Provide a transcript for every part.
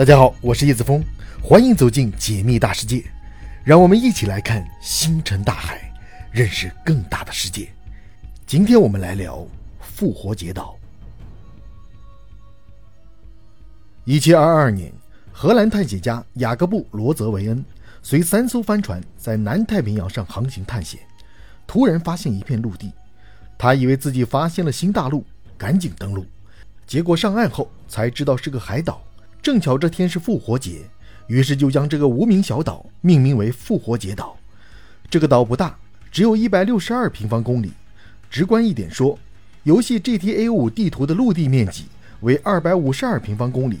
大家好，我是叶子峰，欢迎走进解密大世界，让我们一起来看星辰大海，认识更大的世界。今天我们来聊复活节岛。一七二二年，荷兰探险家雅各布·罗泽维恩随三艘帆船在南太平洋上航行探险，突然发现一片陆地，他以为自己发现了新大陆，赶紧登陆。结果上岸后才知道是个海岛，正巧这天是复活节，于是就将这个无名小岛命名为复活节岛。这个岛不大，只有一百六十二平方公里。直观一点说，游戏 GTA 五地图的陆地面积为二百五十二平方公里，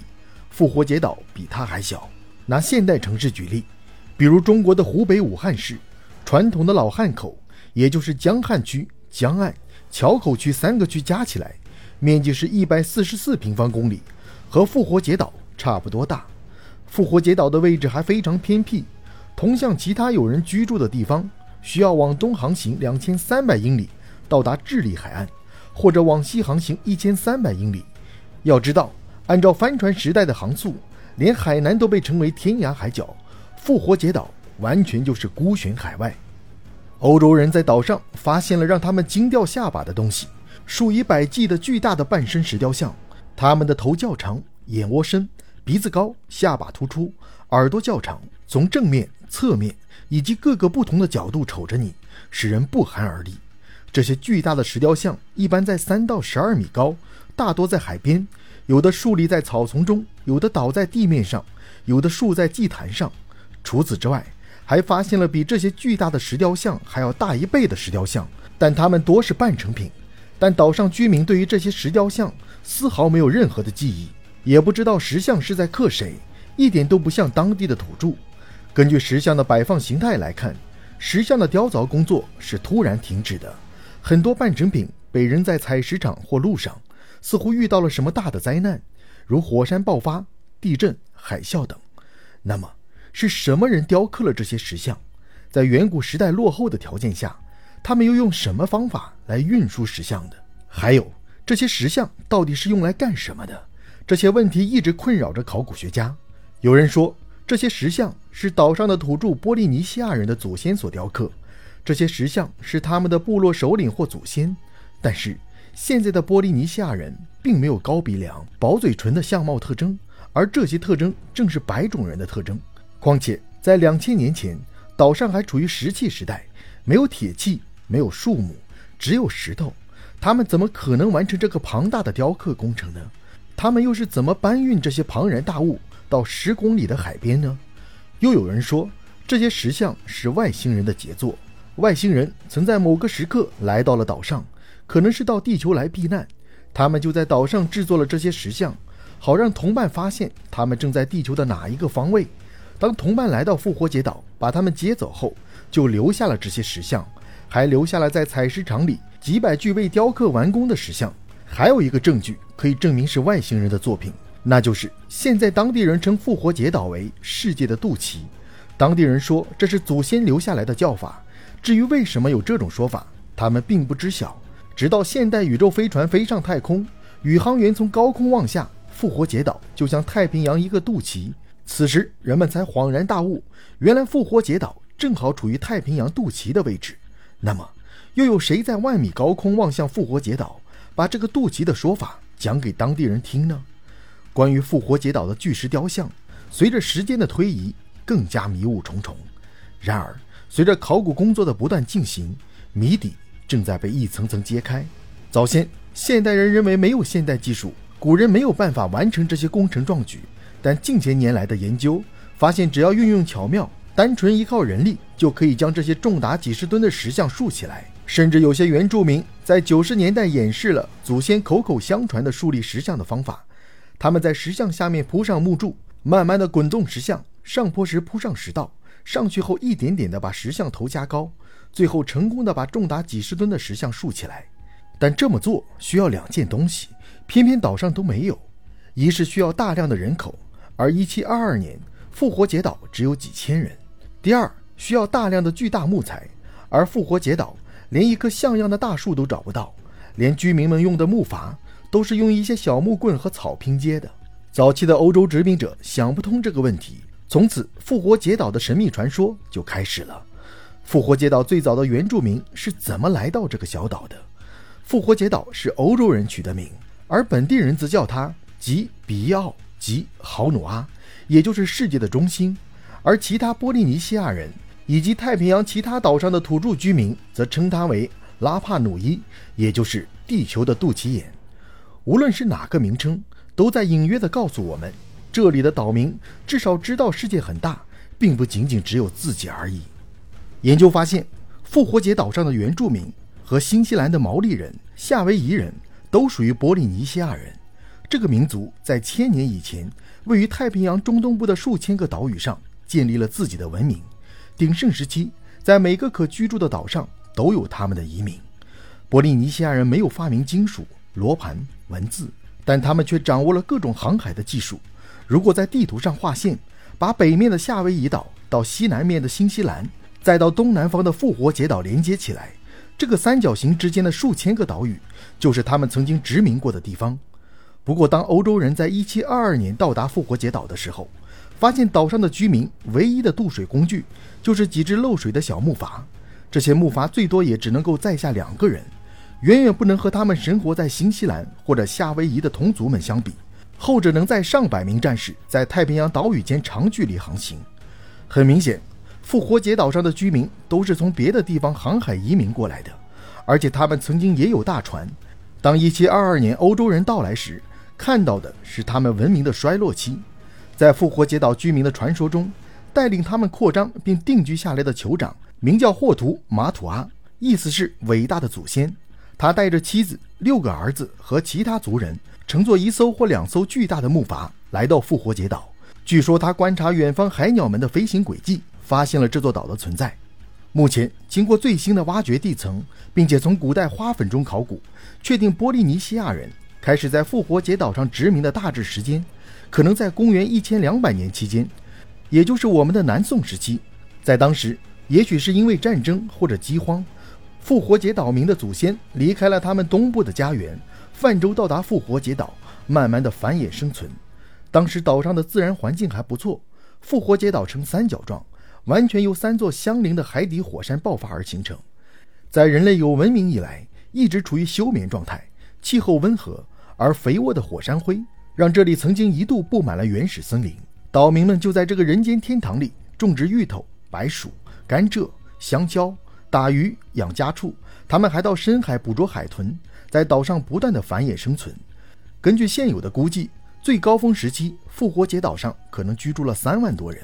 复活节岛比它还小。拿现代城市举例，比如中国的湖北武汉市，传统的老汉口，也就是江汉区、江岸、桥口区三个区加起来。面积是一百四十四平方公里，和复活节岛差不多大。复活节岛的位置还非常偏僻，同向其他有人居住的地方，需要往东航行两千三百英里到达智利海岸，或者往西航行一千三百英里。要知道，按照帆船时代的航速，连海南都被称为天涯海角，复活节岛完全就是孤悬海外。欧洲人在岛上发现了让他们惊掉下巴的东西。数以百计的巨大的半身石雕像，他们的头较长，眼窝深，鼻子高，下巴突出，耳朵较长，从正面、侧面以及各个不同的角度瞅着你，使人不寒而栗。这些巨大的石雕像一般在三到十二米高，大多在海边，有的竖立在草丛中，有的倒在地面上，有的竖在祭坛上。除此之外，还发现了比这些巨大的石雕像还要大一倍的石雕像，但它们多是半成品。但岛上居民对于这些石雕像丝毫没有任何的记忆，也不知道石像是在刻谁，一点都不像当地的土著。根据石像的摆放形态来看，石像的雕凿工作是突然停止的，很多半成品被扔在采石场或路上，似乎遇到了什么大的灾难，如火山爆发、地震、海啸等。那么，是什么人雕刻了这些石像？在远古时代落后的条件下？他们又用什么方法来运输石像的？还有这些石像到底是用来干什么的？这些问题一直困扰着考古学家。有人说，这些石像是岛上的土著波利尼西亚人的祖先所雕刻，这些石像是他们的部落首领或祖先。但是，现在的波利尼西亚人并没有高鼻梁、薄嘴唇的相貌特征，而这些特征正是白种人的特征。况且，在两千年前，岛上还处于石器时代，没有铁器。没有树木，只有石头，他们怎么可能完成这个庞大的雕刻工程呢？他们又是怎么搬运这些庞然大物到十公里的海边呢？又有人说，这些石像是外星人的杰作，外星人曾在某个时刻来到了岛上，可能是到地球来避难，他们就在岛上制作了这些石像，好让同伴发现他们正在地球的哪一个方位。当同伴来到复活节岛，把他们接走后，就留下了这些石像。还留下了在采石场里几百具未雕刻完工的石像。还有一个证据可以证明是外星人的作品，那就是现在当地人称复活节岛为“世界的肚脐”。当地人说这是祖先留下来的叫法。至于为什么有这种说法，他们并不知晓。直到现代宇宙飞船飞上太空，宇航员从高空望下，复活节岛就像太平洋一个肚脐。此时人们才恍然大悟，原来复活节岛正好处于太平洋肚脐的位置。那么，又有谁在万米高空望向复活节岛，把这个肚脐的说法讲给当地人听呢？关于复活节岛的巨石雕像，随着时间的推移，更加迷雾重重。然而，随着考古工作的不断进行，谜底正在被一层层揭开。早先，现代人认为没有现代技术，古人没有办法完成这些工程壮举。但近些年来的研究发现，只要运用巧妙。单纯依靠人力就可以将这些重达几十吨的石像竖起来，甚至有些原住民在九十年代演示了祖先口口相传的树立石像的方法。他们在石像下面铺上木柱，慢慢的滚动石像，上坡时铺上石道，上去后一点点的把石像头加高，最后成功的把重达几十吨的石像竖起来。但这么做需要两件东西，偏偏岛上都没有：一是需要大量的人口，而一七二二年复活节岛只有几千人。第二，需要大量的巨大木材，而复活节岛连一棵像样的大树都找不到，连居民们用的木筏都是用一些小木棍和草拼接的。早期的欧洲殖民者想不通这个问题，从此复活节岛的神秘传说就开始了。复活节岛最早的原住民是怎么来到这个小岛的？复活节岛是欧洲人取的名，而本地人则叫它吉比奥吉豪努阿，也就是世界的中心。而其他波利尼西亚人以及太平洋其他岛上的土著居民则称它为拉帕努伊，也就是地球的肚脐眼。无论是哪个名称。都在隐约地告诉我们，这里的岛民至少知道世界很大，并不仅仅只有自己而已。研究发现，复活节岛上的原住民和新西兰的毛利人、夏威夷人都属于波利尼西亚人。这个民族在千年以前，位于太平洋中东部的数千个岛屿上建立了自己的文明。鼎盛时期，在每个可居住的岛上都有他们的移民。波利尼西亚人没有发明金属、罗盘、文字。但他们却掌握了各种航海的技术。如果在地图上画线，把北面的夏威夷岛到西南面的新西兰，再到东南方的复活节岛连接起来，这个三角形之间的数千个岛屿，就是他们曾经殖民过的地方。不过，当欧洲人在1722年到达复活节岛的时候，发现岛上的居民唯一的渡水工具就是几只漏水的小木筏，这些木筏最多也只能够载下两个人。远远不能和他们生活在新西兰或者夏威夷的同族们相比，后者能在上百名战士在太平洋岛屿间长距离航行。很明显，复活节岛上的居民都是从别的地方航海移民过来的，而且他们曾经也有大船。当1722年欧洲人到来时，看到的是他们文明的衰落期。在复活节岛居民的传说中，带领他们扩张并定居下来的酋长名叫霍图马土阿，意思是伟大的祖先。他带着妻子、六个儿子和其他族人，乘坐一艘或两艘巨大的木筏来到复活节岛。据说他观察远方海鸟们的飞行轨迹，发现了这座岛的存在。目前，经过最新的挖掘地层，并且从古代花粉中考古，确定波利尼西亚人开始在复活节岛上殖民的大致时间，可能在公元一千两百年期间，也就是我们的南宋时期。在当时，也许是因为战争或者饥荒。复活节岛民的祖先离开了他们东部的家园，泛舟到达复活节岛，慢慢的繁衍生存。当时岛上的自然环境还不错，复活节岛呈三角状，完全由三座相邻的海底火山爆发而形成。在人类有文明以来，一直处于休眠状态，气候温和，而肥沃的火山灰让这里曾经一度布满了原始森林。岛民们就在这个人间天堂里种植芋头、白薯、甘蔗、香蕉。打鱼养家畜，他们还到深海捕捉海豚，在岛上不断的繁衍生存。根据现有的估计，最高峰时期，复活节岛上可能居住了三万多人。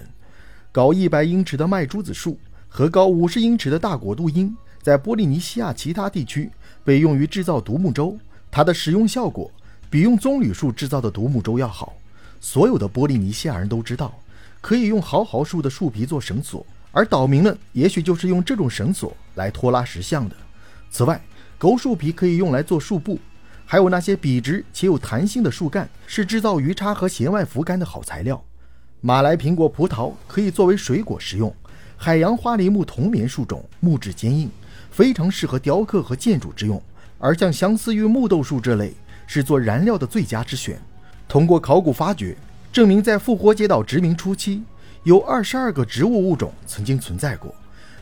高一百英尺的麦珠子树和高五十英尺的大果杜英，在波利尼西亚其他地区被用于制造独木舟，它的使用效果比用棕榈树制造的独木舟要好。所有的波利尼西亚人都知道，可以用毫毫树的树皮做绳索。而岛民们也许就是用这种绳索来拖拉石像的。此外，狗树皮可以用来做树布，还有那些笔直且有弹性的树干是制造鱼叉和弦外浮杆的好材料。马来苹果、葡萄可以作为水果食用。海洋花梨木同棉树种木质坚硬，非常适合雕刻和建筑之用。而像相思玉、木豆树这类是做燃料的最佳之选。通过考古发掘证明，在复活节岛殖民初期。有二十二个植物物种曾经存在过，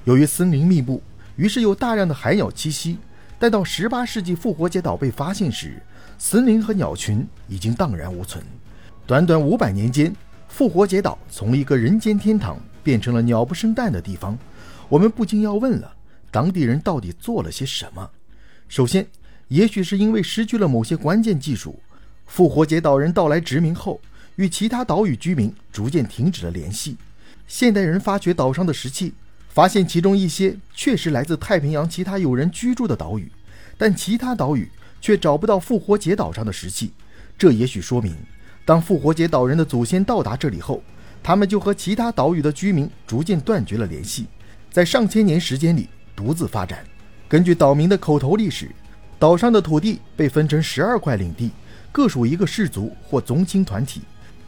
由于森林密布，于是有大量的海鸟栖息。待到十八世纪复活节岛被发现时，森林和鸟群已经荡然无存。短短五百年间，复活节岛从一个人间天堂变成了鸟不生蛋的地方。我们不禁要问了：当地人到底做了些什么？首先，也许是因为失去了某些关键技术，复活节岛人到来殖民后。与其他岛屿居民逐渐停止了联系。现代人发掘岛上的石器，发现其中一些确实来自太平洋其他有人居住的岛屿，但其他岛屿却找不到复活节岛上的石器。这也许说明，当复活节岛人的祖先到达这里后，他们就和其他岛屿的居民逐渐断绝了联系，在上千年时间里独自发展。根据岛民的口头历史，岛上的土地被分成十二块领地，各属一个氏族或宗亲团体。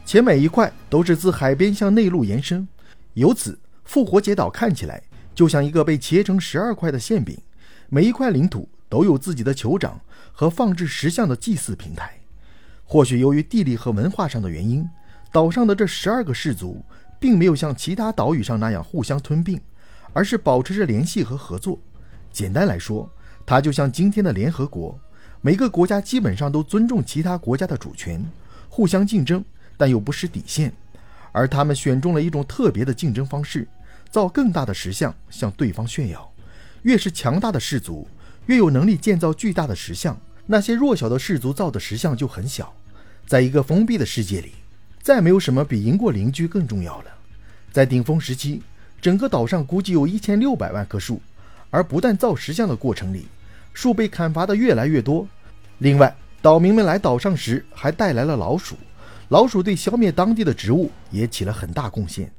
且每一块都是自海边向内陆延伸，由此复活节岛看起来就像一个被切成十二块的馅饼。每一块领土都有自己的酋长和放置石像的祭祀平台。或许由于地理和文化上的原因，岛上的这十二个氏族并没有像其他岛屿上那样互相吞并，而是保持着联系和合作。简单来说，它就像今天的联合国，每个国家基本上都尊重其他国家的主权，互相竞争，但又不失底线。而他们选中了一种特别的竞争方式，造更大的石像向对方炫耀。越是强大的氏族，越有能力建造巨大的石像。那些弱小的氏族造的石像就很小，在一个封闭的世界里，再没有什么比赢过邻居更重要了。在顶峰时期，整个岛上估计有一千六百万棵树，而不断造石像的过程里，树被砍伐的越来越多。另外，岛民们来岛上时还带来了老鼠，老鼠对消灭当地的植物也起了很大贡献。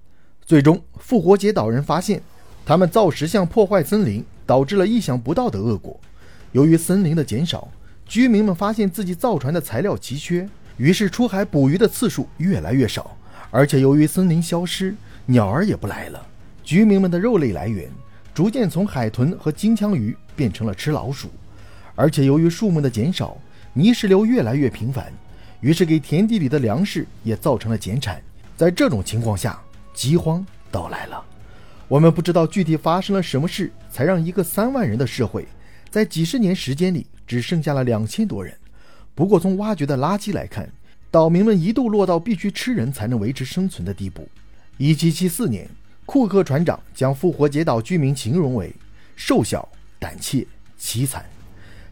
最终，复活节岛人发现，他们造石像破坏森林，导致了意想不到的恶果。由于森林的减少，居民们发现自己造船的材料奇缺，于是出海捕鱼的次数越来越少。而且由于森林消失，鸟儿也不来了。居民们的肉类来源逐渐从海豚和金枪鱼变成了吃老鼠。而且由于树木的减少，泥石流越来越频繁，于是给田地里的粮食也造成了减产。在这种情况下，饥荒到来了。我们不知道具体发生了什么事，才让一个三万人的社会，在几十年时间里。只剩下了两千多人。不过，从挖掘的垃圾来看，岛民们一度落到必须吃人才能维持生存的地步。一七七四年，库克船长将复活节岛居民形容为瘦小、胆怯、凄惨。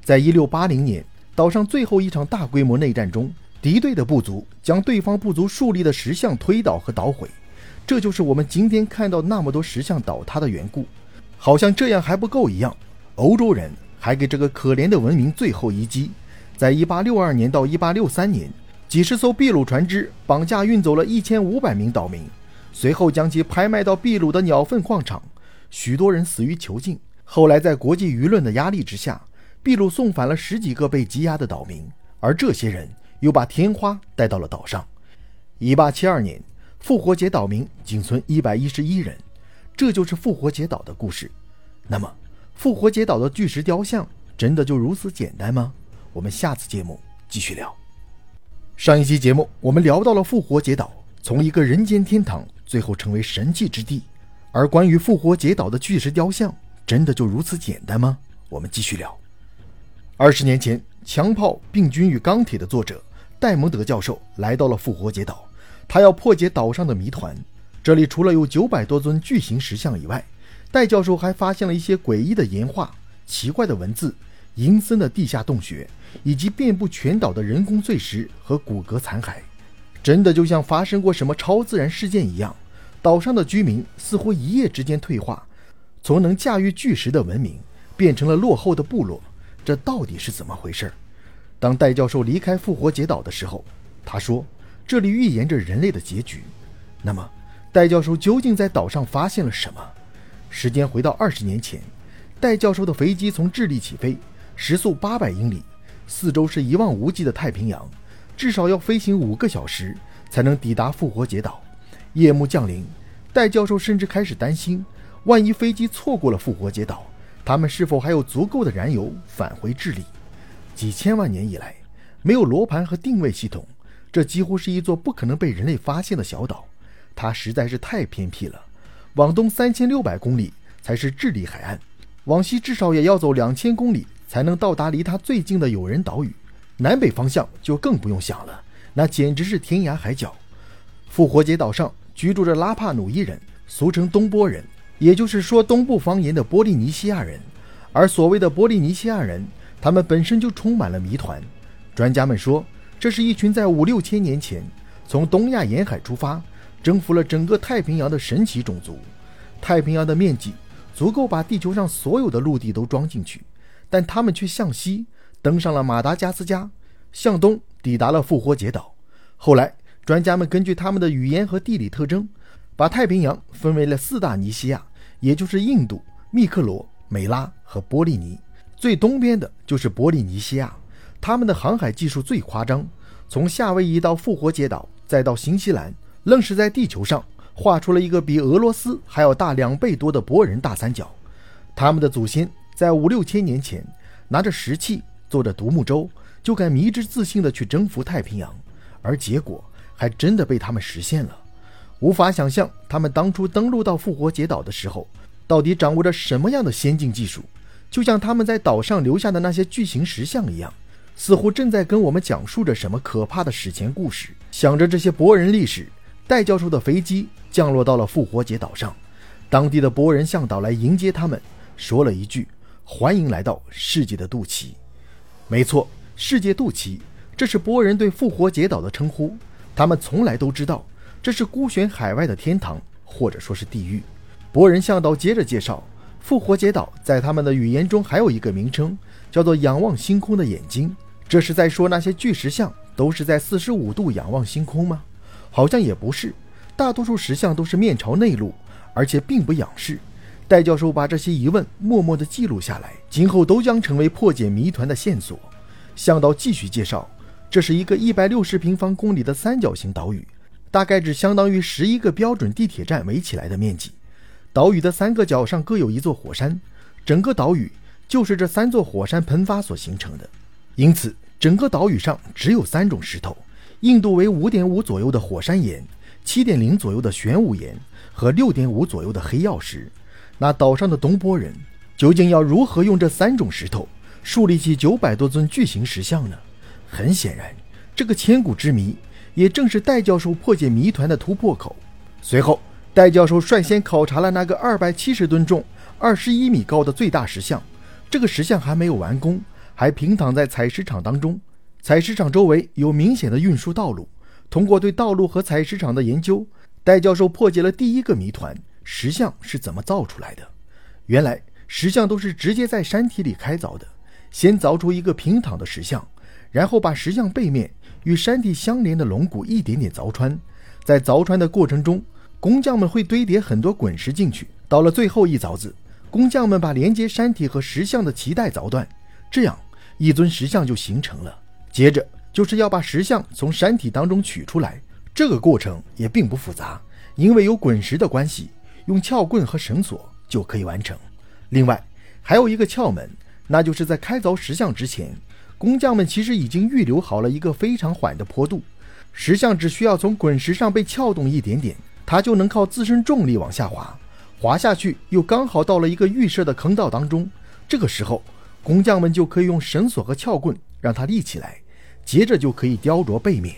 在一六八零年，岛上最后一场大规模内战中，敌对的部族将对方部族树立的石像推倒和捣毁，这就是我们今天看到那么多石像倒塌的缘故。好像这样还不够一样，欧洲人。还给这个可怜的文明最后一击。在1862年到1863年，几十艘秘鲁船只绑架运走了一千五百名岛民，随后将其拍卖到秘鲁的鸟粪矿场，许多人死于囚禁。后来在国际舆论的压力之下，秘鲁送返了十几个被羁押的岛民，而这些人又把天花带到了岛上。1872年，复活节岛民仅存一百一十一人，这就是复活节岛的故事。那么。复活节岛的巨石雕像真的就如此简单吗？我们下次节目继续聊。上一期节目我们聊到了复活节岛从一个人间天堂最后成为神迹之地，而关于复活节岛的巨石雕像真的就如此简单吗？我们继续聊。二十年前，《强炮、病菌与钢铁》的作者戴蒙德教授来到了复活节岛，他要破解岛上的谜团。这里除了有九百多尊巨型石像以外，戴教授还发现了一些诡异的岩画、奇怪的文字、阴森的地下洞穴，以及遍布全岛的人工碎石和骨骼残骸。真的就像发生过什么超自然事件一样，岛上的居民似乎一夜之间退化，从能驾驭巨石的文明变成了落后的部落。这到底是怎么回事？当戴教授离开复活节岛的时候，他说：“这里预言着人类的结局。”那么，戴教授究竟在岛上发现了什么？时间回到二十年前，戴教授的飞机从智利起飞，时速八百英里，四周是一望无际的太平洋，至少要飞行五个小时才能抵达复活节岛。夜幕降临，戴教授甚至开始担心，万一飞机错过了复活节岛，他们是否还有足够的燃油返回智利？几千万年以来，没有罗盘和定位系统，这几乎是一座不可能被人类发现的小岛，它实在是太偏僻了。往东三千六百公里才是智利海岸，往西至少也要走两千公里才能到达离它最近的有人岛屿。南北方向就更不用想了，那简直是天涯海角。复活节岛上居住着拉帕努伊人，俗称东波人，也就是说东部方言的波利尼西亚人。而所谓的波利尼西亚人，他们本身就充满了谜团。专家们说，这是一群在五六千年前从东亚沿海出发。征服了整个太平洋的神奇种族。太平洋的面积足够把地球上所有的陆地都装进去，但他们却向西登上了马达加斯加，向东抵达了复活节岛。后来，专家们根据他们的语言和地理特征，把太平洋分为了四大尼西亚，也就是印度、密克罗、美拉和波利尼。最东边的就是波利尼西亚，他们的航海技术最夸张，从夏威夷到复活节岛，再到新西兰。愣是在地球上画出了一个比俄罗斯还要大两倍多的博人大三角。他们的祖先在五六千年前拿着石器，坐着独木舟，就敢迷之自信地去征服太平洋，而结果还真的被他们实现了。无法想象他们当初登陆到复活节岛的时候，到底掌握着什么样的先进技术，就像他们在岛上留下的那些巨型石像一样，似乎正在跟我们讲述着什么可怕的史前故事。想着这些博人历史，戴教授的飞机降落到了复活节岛上，当地的博人向导来迎接他们，说了一句：“欢迎来到世界的肚脐。”没错，世界肚脐，这是波人对复活节岛的称呼。他们从来都知道。这是孤悬海外的天堂，或者说是地狱。博人向导接着介绍，复活节岛在他们的语言中还有一个名称，叫做“仰望星空的眼睛”。这是在说那些巨石像都是在四十五度仰望星空吗？好像也不是，大多数石像都是面朝内陆，而且并不仰视。戴教授把这些疑问默默地记录下来，今后都将成为破解谜团的线索。向导继续介绍，这是一个一百六十平方公里的三角形岛屿。大概只相当于十一个标准地铁站围起来的面积。岛屿的三个角上各有一座火山，整个岛屿就是这三座火山喷发所形成的。因此，整个岛屿上只有三种石头：硬度为五点五左右的火山岩，七点零左右的玄武岩和六点五左右的黑曜石。那岛上的东坡人究竟要如何用这三种石头树立起九百多尊巨型石像呢？很显然，这个千古之谜。也正是戴教授破解谜团的突破口。随后，戴教授率先考察了那个二百七十吨重、二十一米高的最大石像。这个石像还没有完工，还平躺在采石场当中。采石场周围有明显的运输道路。通过对道路和采石场的研究，戴教授破解了第一个谜团：石像是怎么造出来的？原来，石像都是直接在山体里开凿的。先凿出一个平躺的石像，然后把石像背面。与山体相连的龙骨一点点凿穿，在凿穿的过程中，工匠们会堆叠很多滚石进去。到了最后一凿子，工匠们把连接山体和石像的脐带凿断，这样一尊石像就形成了。接着就是要把石像从山体当中取出来，这个过程也并不复杂，因为有滚石的关系，用撬棍和绳索就可以完成。另外还有一个窍门，那就是在开凿石像之前。工匠们其实已经预留好了一个非常缓的坡度，石像只需要从滚石上被撬动一点点，它就能靠自身重力往下滑，滑下去又刚好到了一个预设的坑道当中。这个时候，工匠们就可以用绳索和撬棍让它立起来，接着就可以雕琢背面。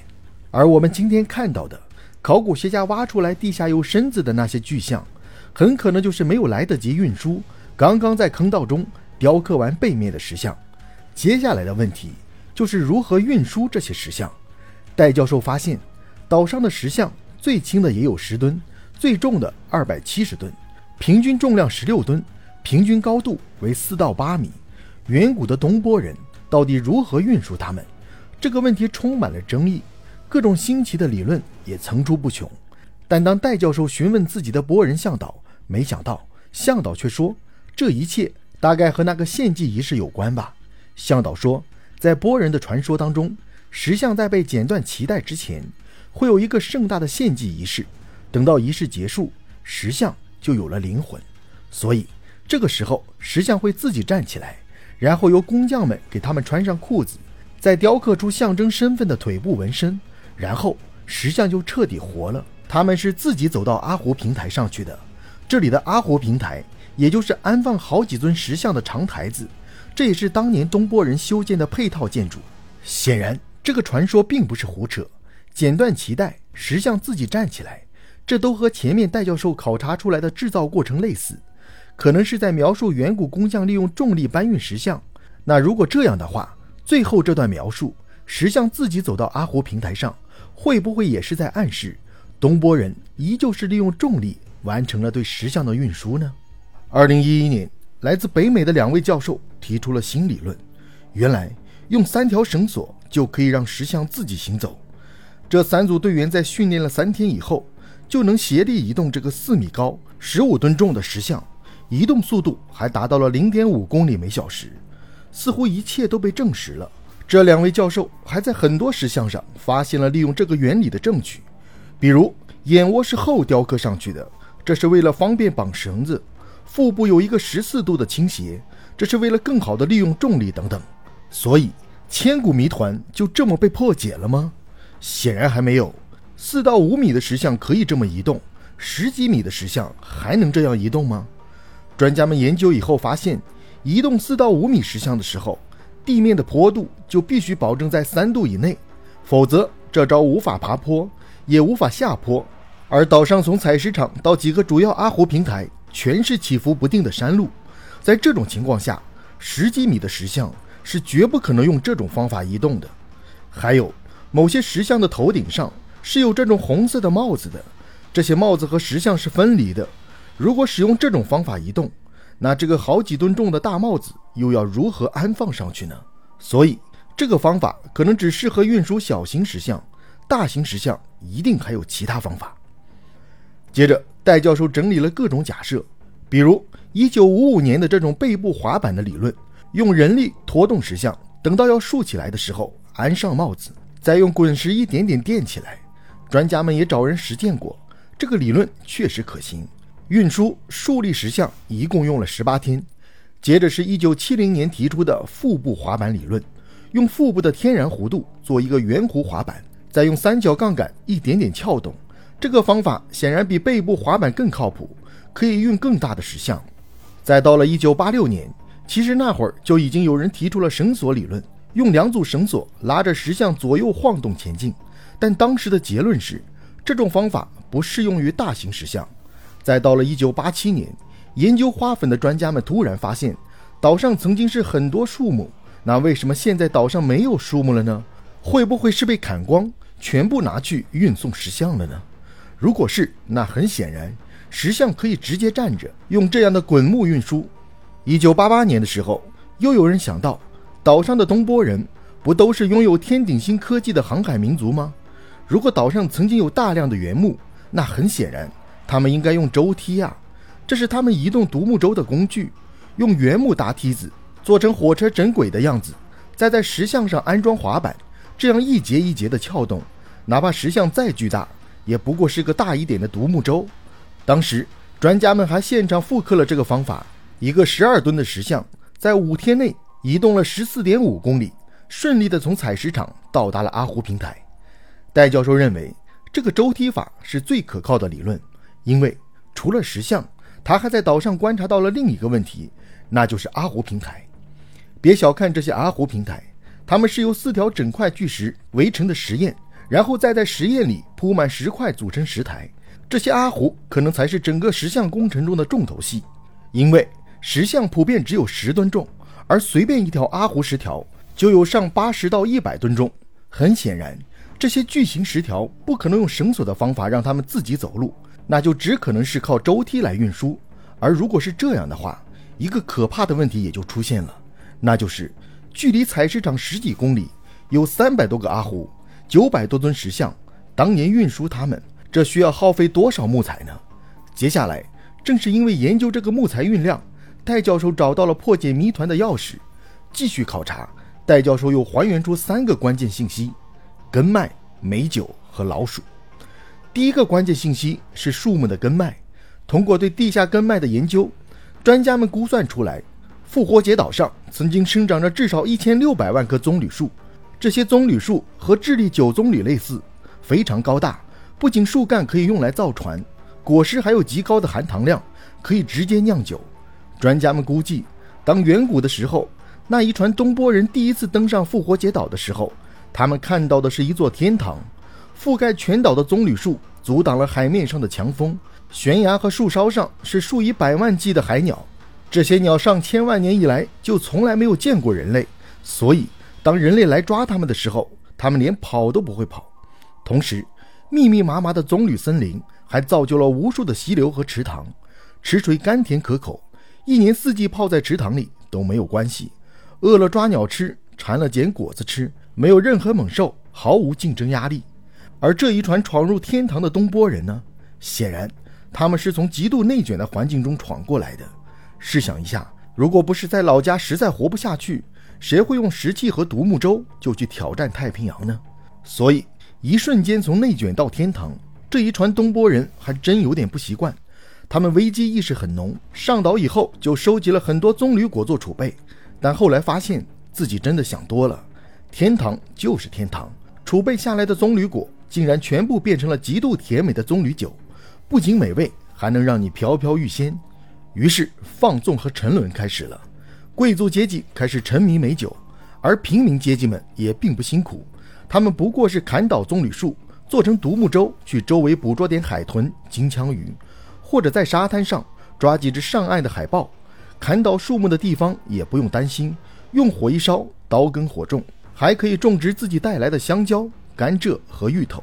而我们今天看到的考古学家挖出来地下有身子的那些巨像，很可能就是没有来得及运输，刚刚在坑道中雕刻完背面的石像。接下来的问题就是如何运输这些石像。戴教授发现，岛上的石像最轻的也有十吨，最重的二百七十吨，平均重量十六吨，平均高度为四到八米。远古的东波人到底如何运输它们？这个问题充满了争议，各种新奇的理论也层出不穷。但当戴教授询问自己的波人向导，没想到向导却说，这一切大概和那个献祭仪式有关吧。向导说，在波人的传说当中，石像在被剪断脐带之前，会有一个盛大的献祭仪式。等到仪式结束，石像就有了灵魂。所以，这个时候石像会自己站起来，然后由工匠们给他们穿上裤子，再雕刻出象征身份的腿部纹身，然后石像就彻底活了。他们是自己走到阿胡平台上去的。这里的阿胡平台，也就是安放好几尊石像的长台子。这也是当年东坡人修建的配套建筑。显然，这个传说并不是胡扯。剪断脐带，石像自己站起来，这都和前面戴教授考察出来的制造过程类似，可能是在描述远古工匠利用重力搬运石像。那如果这样的话，最后这段描述，石像自己走到阿胡平台上，会不会也是在暗示东坡人依旧是利用重力完成了对石像的运输呢？二零一一年。来自北美的两位教授提出了新理论：原来用三条绳索就可以让石像自己行走。这三组队员在训练了三天以后，就能协力移动这个四米高、十五吨重的石像，移动速度还达到了零点五公里每小时。似乎一切都被证实了。这两位教授还在很多石像上发现了利用这个原理的证据，比如眼窝是后雕刻上去的，这是为了方便绑绳子。腹部有一个十四度的倾斜，这是为了更好的利用重力等等。所以，千古谜团就这么被破解了吗？显然还没有。四到五米的石像可以这么移动，十几米的石像还能这样移动吗？专家们研究以后发现，移动四到五米石像的时候，地面的坡度就必须保证在三度以内，否则这招无法爬坡，也无法下坡。而岛上从采石场到几个主要阿湖平台，全是起伏不定的山路，在这种情况下，十几米的石像是绝不可能用这种方法移动的。还有，某些石像的头顶上。是有这种红色的帽子的，这些帽子和石像是分离的。如果使用这种方法移动，那这个好几吨重的大帽子又要如何安放上去呢？所以这个方法可能只适合运输小型石像，大型石像一定还有其他方法。接着，戴教授整理了各种假设，比如1955年的这种背部滑板的理论，用人力拖动石像，等到要竖起来的时候安上帽子，再用滚石一点点垫起来。专家们也找人实践过，这个理论确实可行。运输竖立石像一共用了十八天。接着是一九七零年提出的腹部滑板理论，用腹部的天然弧度做一个圆弧滑板，再用三角杠杆一点点撬动。这个方法显然比背部滑板更靠谱，可以运更大的石像。再到了一九八六年，其实那会儿就已经有人提出了绳索理论，用两组绳索拉着石像左右晃动前进。但当时的结论是，这种方法不适用于大型石像。再到了1987年，研究花粉的专家们突然发现，岛上曾经是很多树木，那为什么现在岛上没有树木了呢？会不会是被砍光，全部拿去运送石像了呢？如果是，那很显然，石像可以直接站着，用这样的滚木运输。1988年的时候，又有人想到，岛上的东波人不都是拥有天顶星科技的航海民族吗？如果岛上曾经有大量的原木，那很显然，他们应该用舟梯啊，这是他们移动独木舟的工具。用原木搭梯子，做成火车枕轨的样子，再在石像上安装滑板，这样一节一节的撬动，哪怕石像再巨大，也不过是个大一点的独木舟。当时专家们还现场复刻了这个方法，一个十二吨的石像在五天内移动了十四点五公里，顺利的从采石场到达了阿湖平台。戴教授认为，这个周梯法是最可靠的理论，因为除了石像，他还在岛上观察到了另一个问题，那就是阿湖平台。别小看这些阿湖平台，它们是由四条整块巨石围成的石堰，然后再在石堰里铺满石块组成石台。这些阿湖可能才是整个石像工程中的重头戏，因为石像普遍只有十吨重，而随便一条阿湖石条就有上八十到一百吨重。很显然。这些巨型石条不可能用绳索的方法让他们自己走路，那就只可能是靠舟梯来运输。而如果是这样的话，一个可怕的问题也就出现了，那就是距离采石场十几公里，有三百多个阿胡，九百多吨石像，当年运输它们，这需要耗费多少木材呢？接下来，正是因为研究这个木材运量，戴教授找到了破解谜团的钥匙。继续考察，戴教授又还原出三个关键信息。根脉、美酒和老鼠。第一个关键信息是树木的根脉。通过对地下根脉的研究，专家们估算出来，复活节岛上曾经生长着至少一千六百万棵棕榈树。这些棕榈树和智利酒棕榈类似，非常高大。不仅树干可以用来造船，果实还有极高的含糖量，可以直接酿酒。专家们估计，当远古的时候，那一船东波人第一次登上复活节岛的时候。他们看到的是一座天堂，覆盖全岛的棕榈树阻挡了海面上的强风，悬崖和树梢上是数以百万计的海鸟。这些鸟上千万年以来就从来没有见过人类，所以当人类来抓它们的时候，它们连跑都不会跑。同时，密密麻麻的棕榈森林还造就了无数的溪流和池塘，池水甘甜可口，一年四季泡在池塘里都没有关系。饿了抓鸟吃，馋了捡果子吃。没有任何猛兽，毫无竞争压力。而这一船闯入天堂的东波人呢？显然，他们是从极度内卷的环境中闯过来的。试想一下，如果不是在老家实在活不下去，谁会用石器和独木舟就去挑战太平洋呢？所以，一瞬间从内卷到天堂，这一船东波人还真有点不习惯。他们危机意识很浓，上岛以后就收集了很多棕榈果做储备，但后来发现自己真的想多了。天堂就是天堂，储备下来的棕榈果竟然全部变成了极度甜美的棕榈酒，不仅美味，还能让你飘飘欲仙。于是放纵和沉沦开始了，贵族阶级开始沉迷美酒，而平民阶级们也并不辛苦，他们不过是砍倒棕榈树，做成独木舟去周围捕捉点海豚、金枪鱼，或者在沙滩上抓几只上岸的海豹。砍倒树木的地方也不用担心，用火一烧，刀耕火种，还可以种植自己带来的香蕉、甘蔗和芋头。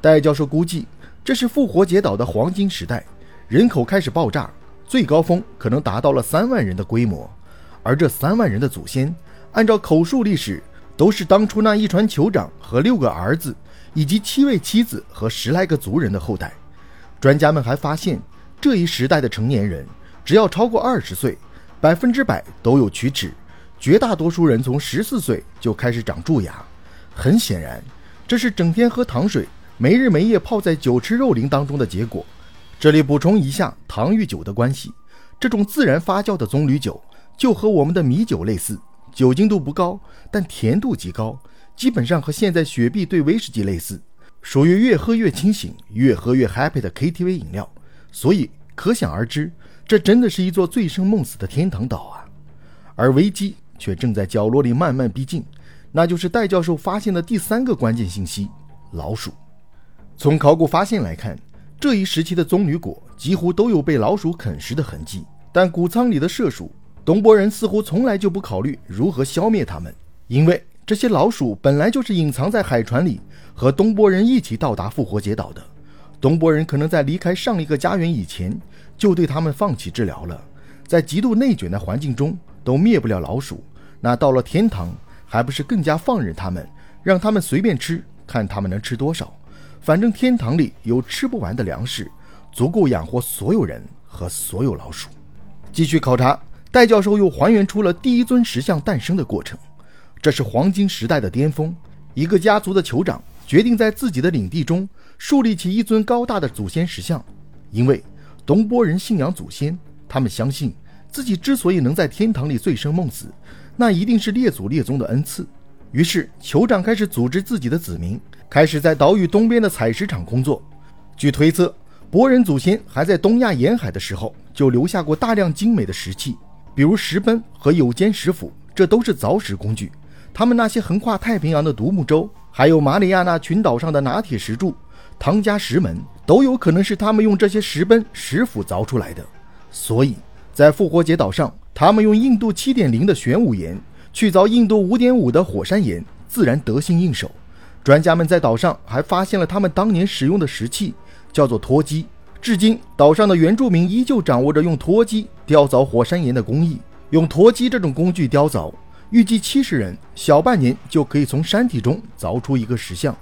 戴教授估计，这是复活节岛的黄金时代，人口开始爆炸，最高峰可能达到了三万人的规模。而这三万人的祖先，按照口述历史，都是当初那一船酋长和六个儿子，以及七位妻子和十来个族人的后代。专家们还发现，这一时代的成年人，只要超过二十岁。百分之百都有龋齿，绝大多数人从十四岁就开始长蛀牙。很显然，这是整天喝糖水、没日没夜泡在酒池肉林当中的结果。这里补充一下糖与酒的关系：这种自然发酵的棕榈酒就和我们的米酒类似，酒精度不高，但甜度极高，基本上和现在雪碧兑威士忌类似，属于越喝越清醒、越喝越 happy 的 KTV 饮料。所以可想而知。这真的是一座醉生梦死的天堂岛啊！而危机却正在角落里慢慢逼近，那就是戴教授发现的第三个关键信息——老鼠。从考古发现来看，这一时期的棕榈果几乎都有被老鼠啃食的痕迹。但谷仓里的麝鼠，东伯人似乎从来就不考虑如何消灭他们，因为这些老鼠本来就是隐藏在海船里，和东伯人一起到达复活节岛的。东伯人可能在离开上一个家园以前。就对他们放弃治疗了，在极度内卷的环境中都灭不了老鼠，那到了天堂还不是更加放任他们，让他们随便吃，看他们能吃多少。反正天堂里有吃不完的粮食，足够养活所有人和所有老鼠。继续考察，戴教授又还原出了第一尊石像诞生的过程。这是黄金时代的巅峰，一个家族的酋长决定在自己的领地中树立起一尊高大的祖先石像，因为。东波人信仰祖先，他们相信自己之所以能在天堂里醉生梦死，那一定是列祖列宗的恩赐。于是，酋长开始组织自己的子民，开始在岛屿东边的采石场工作。据推测，博人祖先还在东亚沿海的时候就留下过大量精美的石器，比如石奔和有尖石斧，这都是凿石工具。他们那些横跨太平洋的独木舟，还有马里亚纳群岛上的拿铁石柱。唐家石门都有可能是他们用这些石奔、石斧凿出来的，所以在复活节岛上，他们用硬度七点零的玄武岩去凿硬度五点五的火山岩，自然得心应手。专家们在岛上还发现了他们当年使用的石器，叫做脱机。至今，岛上的原住民依旧掌握着用脱机雕凿火山岩的工艺。用脱机这种工具雕凿，预计七十人小半年就可以从山体中凿出一个石像。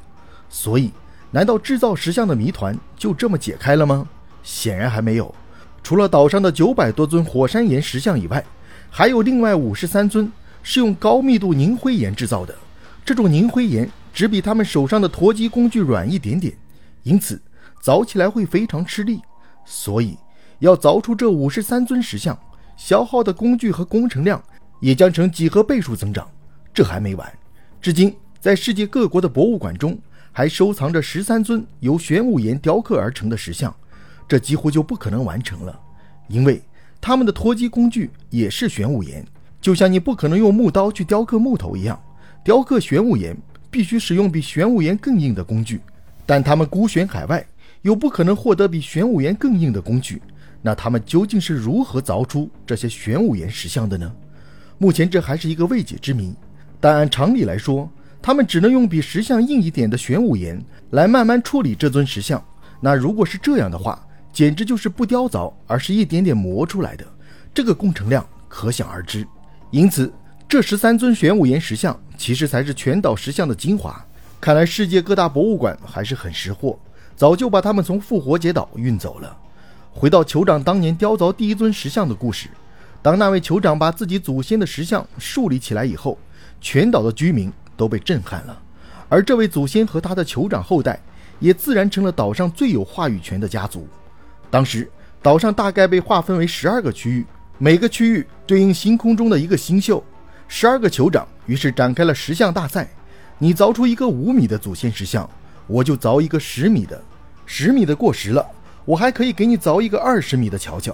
所以。难道制造石像的谜团就这么解开了吗？显然还没有。除了岛上的九百多尊火山岩石像以外，还有另外五十三尊是用高密度凝灰岩制造的。这种凝灰岩只比他们手上的驼机工具软一点点，因此凿起来会非常吃力。所以要凿出这五十三尊石像，消耗的工具和工程量也将呈几何倍数增长。这还没完，至今在世界各国的博物馆中。还收藏着十三尊由玄武岩雕刻而成的石像，这几乎就不可能完成了，因为他们的脱机工具也是玄武岩，就像你不可能用木刀去雕刻木头一样，雕刻玄武岩必须使用比玄武岩更硬的工具。但他们孤悬海外，又不可能获得比玄武岩更硬的工具，那他们究竟是如何凿出这些玄武岩石像的呢？目前这还是一个未解之谜。但按常理来说，他们只能用比石像硬一点的玄武岩来慢慢处理这尊石像。那如果是这样的话，简直就是不雕凿，而是一点点磨出来的，这个工程量可想而知。因此，这十三尊玄武岩石像其实才是全岛石像的精华。看来世界各大博物馆还是很识货，早就把他们从复活节岛运走了。回到酋长当年雕凿第一尊石像的故事，当那位酋长把自己祖先的石像树立起来以后，全岛的居民。都被震撼了，而这位祖先和他的酋长后代，也自然成了岛上最有话语权的家族。当时，岛上大概被划分为十二个区域，每个区域对应星空中的一个星宿。十二个酋长于是展开了石像大赛，你凿出一个五米的祖先石像，我就凿一个十米的；十米的过时了，我还可以给你凿一个二十米的瞧瞧；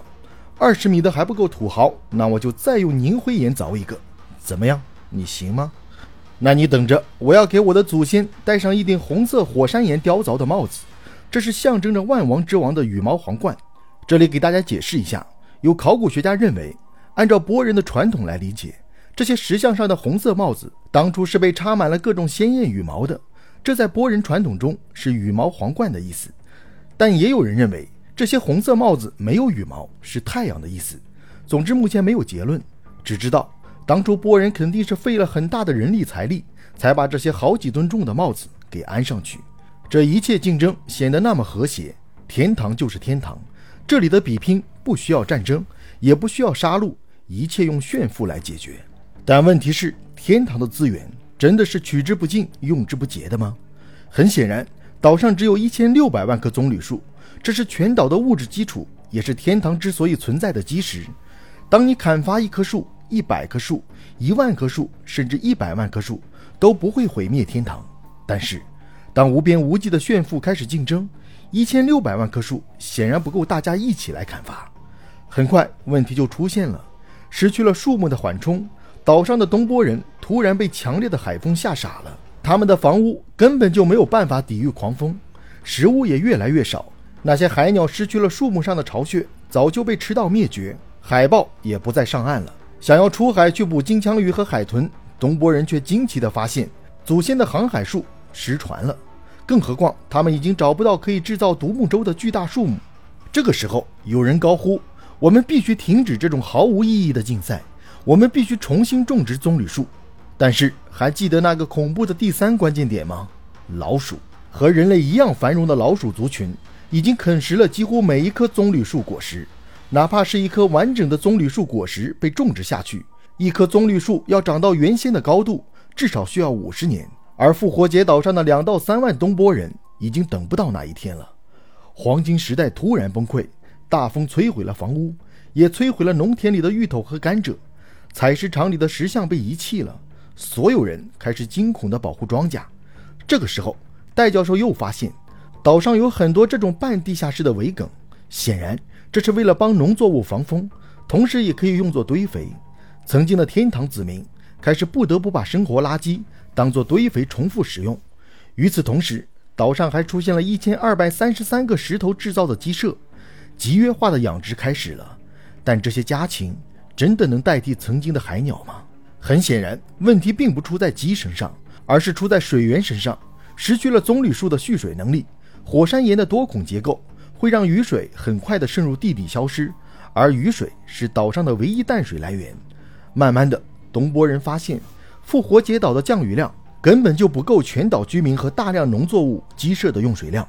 二十米的还不够土豪，那我就再用凝灰岩凿一个。怎么样？你行吗？那你等着，我要给我的祖先戴上一顶红色火山岩雕凿的帽子，这是象征着万王之王的羽毛皇冠。这里给大家解释一下，有考古学家认为，按照波人的传统来理解。这些石像上的红色帽子，当初是被插满了各种鲜艳羽毛的，这在波人传统中是羽毛皇冠的意思。但也有人认为，这些红色帽子没有羽毛，是太阳的意思。总之，目前没有结论，只知道当初波人肯定是费了很大的人力财力，才把这些好几吨重的帽子给安上去。这一切竞争显得那么和谐，天堂就是天堂，这里的比拼不需要战争，也不需要杀戮，一切用炫富来解决。但问题是，天堂的资源真的是取之不尽、用之不竭的吗？很显然，岛上只有一千六百万棵棕榈树，这是全岛的物质基础，也是天堂之所以存在的基石。当你砍伐一棵树、一百棵树、一万棵树，甚至一百万棵树，都不会毁灭天堂。但是，当无边无际的炫富开始竞争，一千六百万棵树显然不够大家一起来砍伐。很快，问题就出现了，失去了树木的缓冲。岛上的东波人突然被强烈的海风吓傻了，他们的房屋根本就没有办法抵御狂风，食物也越来越少。那些海鸟失去了树木上的巢穴，早就被吃到灭绝。海豹也不再上岸了。想要出海去捕金枪鱼和海豚，东波人却惊奇地发现，祖先的航海术失传了。更何况，他们已经找不到可以制造独木舟的巨大树木。这个时候，有人高呼：“我们必须停止这种毫无意义的竞赛。”我们必须重新种植棕榈树，但是还记得那个恐怖的第三关键点吗？老鼠和人类一样繁荣的老鼠族群已经啃食了几乎每一棵棕榈树果实。哪怕是一棵完整的棕榈树果实被种植下去，一棵棕榈树要长到原先的高度，至少需要五十年。而复活节岛上的两到三万东波人已经等不到那一天了。黄金时代突然崩溃，大风摧毁了房屋，也摧毁了农田里的芋头和甘蔗。采石场里的石像被遗弃了，所有人开始惊恐地保护庄稼。这个时候，戴教授又发现，岛上有很多这种半地下室的围埂，显然这是为了帮农作物防风，同时也可以用作堆肥。曾经的天堂子民开始不得不把生活垃圾当作堆肥重复使用。与此同时，岛上还出现了一千二百三十三个石头制造的鸡舍，集约化的养殖开始了。但这些家禽。真的能代替曾经的海鸟吗？很显然，问题并不出在鸡身上，而是出在水源身上。失去了棕榈树的蓄水能力，火山岩的多孔结构会让雨水很快地渗入地底消失，而雨水是岛上的唯一淡水来源。慢慢的，东波人发现，复活节岛的降雨量根本就不够全岛居民和大量农作物鸡舍的用水量。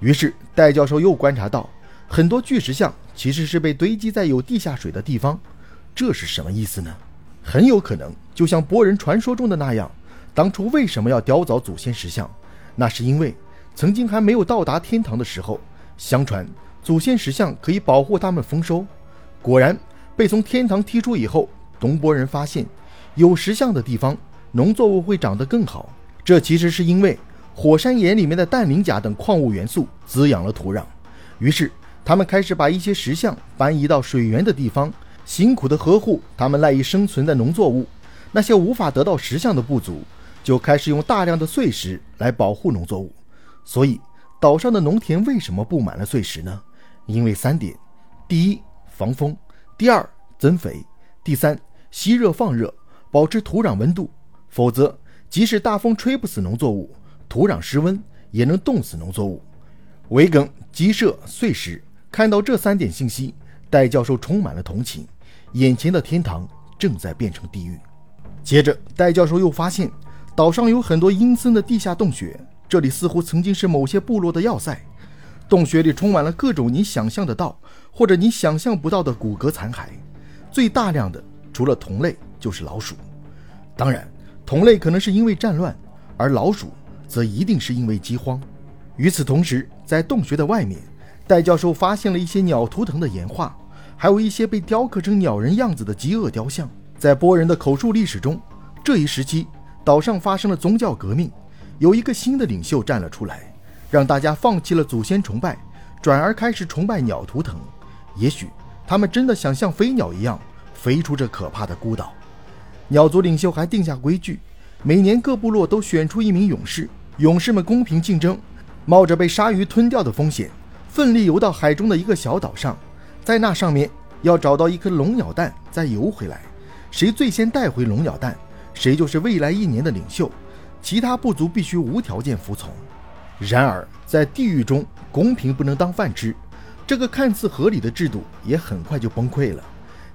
于是，戴教授又观察到，很多巨石像其实是被堆积在有地下水的地方。这是什么意思呢？很有可能就像波人传说中的那样，当初为什么要雕凿祖先石像？那是因为曾经还没有到达天堂的时候，相传祖先石像可以保护他们丰收。果然，被从天堂踢出以后，东波人发现有石像的地方，农作物会长得更好。这其实是因为火山岩里面的氮磷钾等矿物元素滋养了土壤。于是，他们开始把一些石像搬移到水源的地方。辛苦地呵护他们赖以生存的农作物，那些无法得到石像的部族就开始用大量的碎石来保护农作物。所以，岛上的农田为什么布满了碎石呢？因为三点：第一，防风；第二，增肥；第三，吸热放热，保持土壤温度。否则，即使大风吹不死农作物，土壤失温也能冻死农作物。围埂、鸡舍、碎石，看到这三点信息。戴教授充满了同情，眼前的天堂正在变成地狱。接着，戴教授又发现岛上有很多阴森的地下洞穴，这里似乎曾经是某些部落的要塞。洞穴里充满了各种你想象得到或者你想象不到的骨骼残骸，最大量的除了同类就是老鼠。当然，同类可能是因为战乱，而老鼠则一定是因为饥荒。与此同时，在洞穴的外面，戴教授发现了一些鸟图腾的岩画。还有一些被雕刻成鸟人样子的饥饿雕像，在波人的口述历史中，这一时期岛上发生了宗教革命，有一个新的领袖站了出来，让大家放弃了祖先崇拜，转而开始崇拜鸟图腾。也许他们真的想像飞鸟一样飞出这可怕的孤岛。鸟族领袖还定下规矩，每年各部落都选出一名勇士，勇士们公平竞争，冒着被鲨鱼吞掉的风险，奋力游到海中的一个小岛上，在那上面要找到一颗龙鸟蛋，再游回来。谁最先带回龙鸟蛋，谁就是未来一年的领袖。其他部族必须无条件服从。然而，在地狱中，公平不能当饭吃。这个看似合理的制度也很快就崩溃了。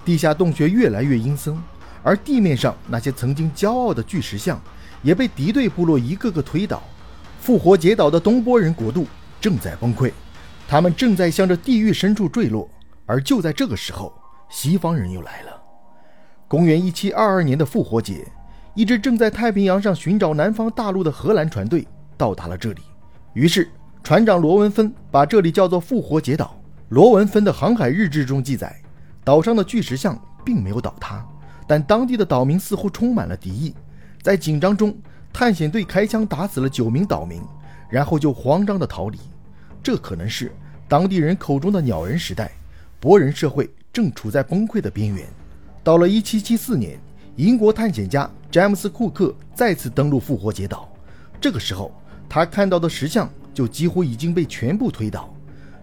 地下洞穴越来越阴森，而地面上那些曾经骄傲的巨石像也被敌对部落一个个推倒。复活节岛的东波人国度正在崩溃，他们正在向着地狱深处坠落。而就在这个时候，西方人又来了。公元一七二二年的复活节，一支正在太平洋上寻找南方大陆的荷兰船队到达了这里。于是，船长罗文芬把这里叫做复活节岛。罗文芬的航海日志中记载，岛上的巨石像并没有倒塌，但当地的岛民似乎充满了敌意。在紧张中，探险队开枪打死了九名岛民，然后就慌张地逃离。这可能是当地人口中的“鸟人时代”，博人社会正处在崩溃的边缘。到了1774年，英国探险家詹姆斯·库克再次登陆复活节岛。这个时候，他看到的石像就几乎已经被全部推倒。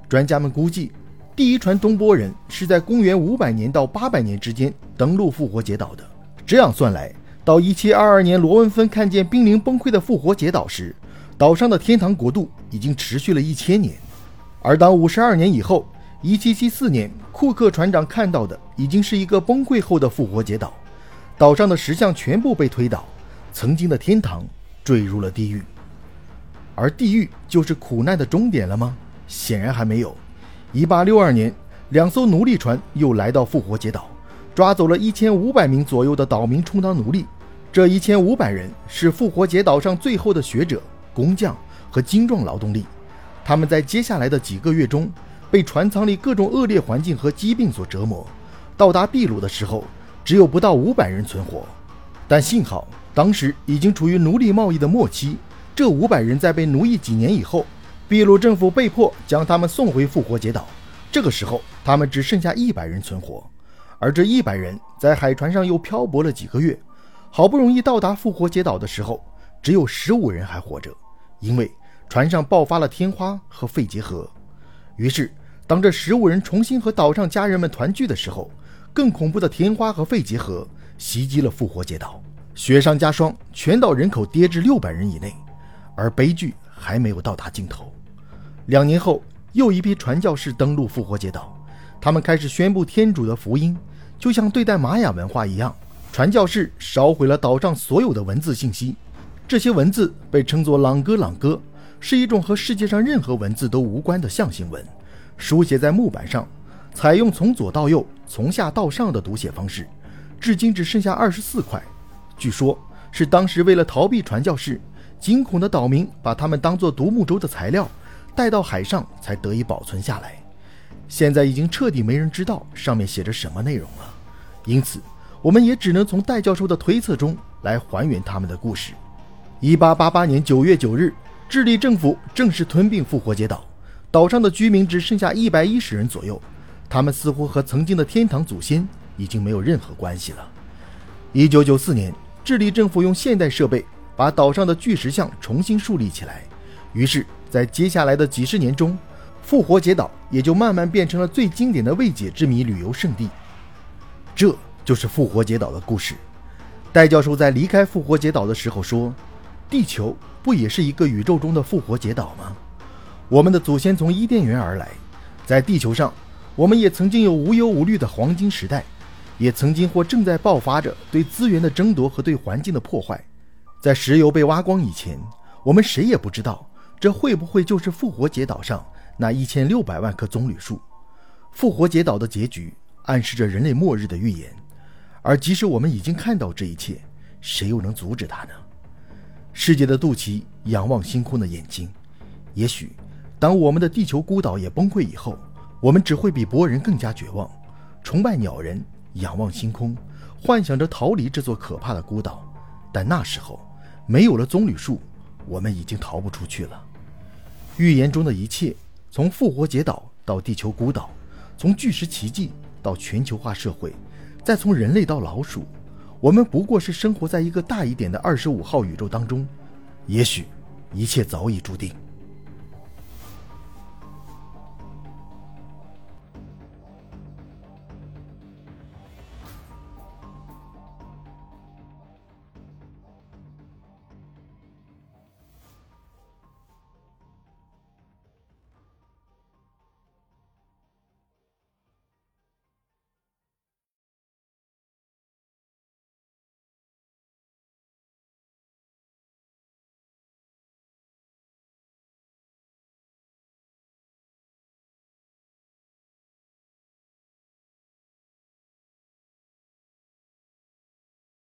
专家们估计，第一船东波人是在公元500年到800年之间登陆复活节岛的。这样算来，到1722年罗文芬看见濒临崩溃的复活节岛时，岛上的天堂国度已经持续了一千年。而当52年以后，1774年，库克船长看到的已经是一个崩溃后的复活节岛，岛上的石像全部被推倒，曾经的天堂坠入了地狱。而地狱就是苦难的终点了吗？显然还没有。1862年，两艘奴隶船又来到复活节岛，抓走了一千五百名左右的岛民充当奴隶。这一千五百人是复活节岛上最后的学者、工匠和精壮劳动力，他们在接下来的几个月中。被船舱里各种恶劣环境和疾病所折磨，到达秘鲁的时候，只有不到五百人存活。但幸好当时已经处于奴隶贸易的末期，这五百人在被奴役几年以后，秘鲁政府被迫将他们送回复活节岛。这个时候，他们只剩下一百人存活，而这一百人在海船上又漂泊了几个月，好不容易到达复活节岛的时候，只有十五人还活着，因为船上爆发了天花和肺结核。于是，当这十五人重新和岛上家人们团聚的时候，更恐怖的天花和肺结核袭击了复活节岛，雪上加霜，全岛人口跌至六百人以内。而悲剧还没有到达尽头。两年后，又一批传教士登陆复活节岛，他们开始宣布天主的福音，就像对待玛雅文化一样。传教士烧毁了岛上所有的文字信息，这些文字被称作“朗哥朗哥”。是一种和世界上任何文字都无关的象形文，书写在木板上，采用从左到右、从下到上的读写方式，至今只剩下二十四块。据说，是当时为了逃避传教士，惊恐的岛民把它们当作独木舟的材料带到海上，才得以保存下来。现在已经彻底没人知道上面写着什么内容了，因此，我们也只能从戴教授的推测中来还原他们的故事。一八八八年九月九日。智利政府正式吞并复活节岛，岛上的居民只剩下一百一十人左右，他们似乎和曾经的天堂祖先已经没有任何关系了。一九九四年，智利政府用现代设备把岛上的巨石像重新树立起来，于是，在接下来的几十年中，复活节岛也就慢慢变成了最经典的未解之谜旅游胜地。这就是复活节岛的故事。戴教授在离开复活节岛的时候说：“地球。”不也是一个宇宙中的复活节岛吗？我们的祖先从伊甸园而来，在地球上，我们也曾经有无忧无虑的黄金时代，也曾经或正在爆发着对资源的争夺和对环境的破坏。在石油被挖光以前，我们谁也不知道这会不会就是复活节岛上那一千六百万棵棕榈树。复活节岛的结局暗示着人类末日的预言，而即使我们已经看到这一切，谁又能阻止它呢？世界的肚脐仰望星空的眼睛，也许，当我们的地球孤岛也崩溃以后，我们只会比博人更加绝望，崇拜鸟人，仰望星空，幻想着逃离这座可怕的孤岛。但那时候，没有了棕榈树，我们已经逃不出去了。预言中的一切，从复活节岛到地球孤岛，从巨石奇迹到全球化社会，再从人类到老鼠，我们不过是生活在一个大一点的二十五号宇宙当中。也许，一切早已注定。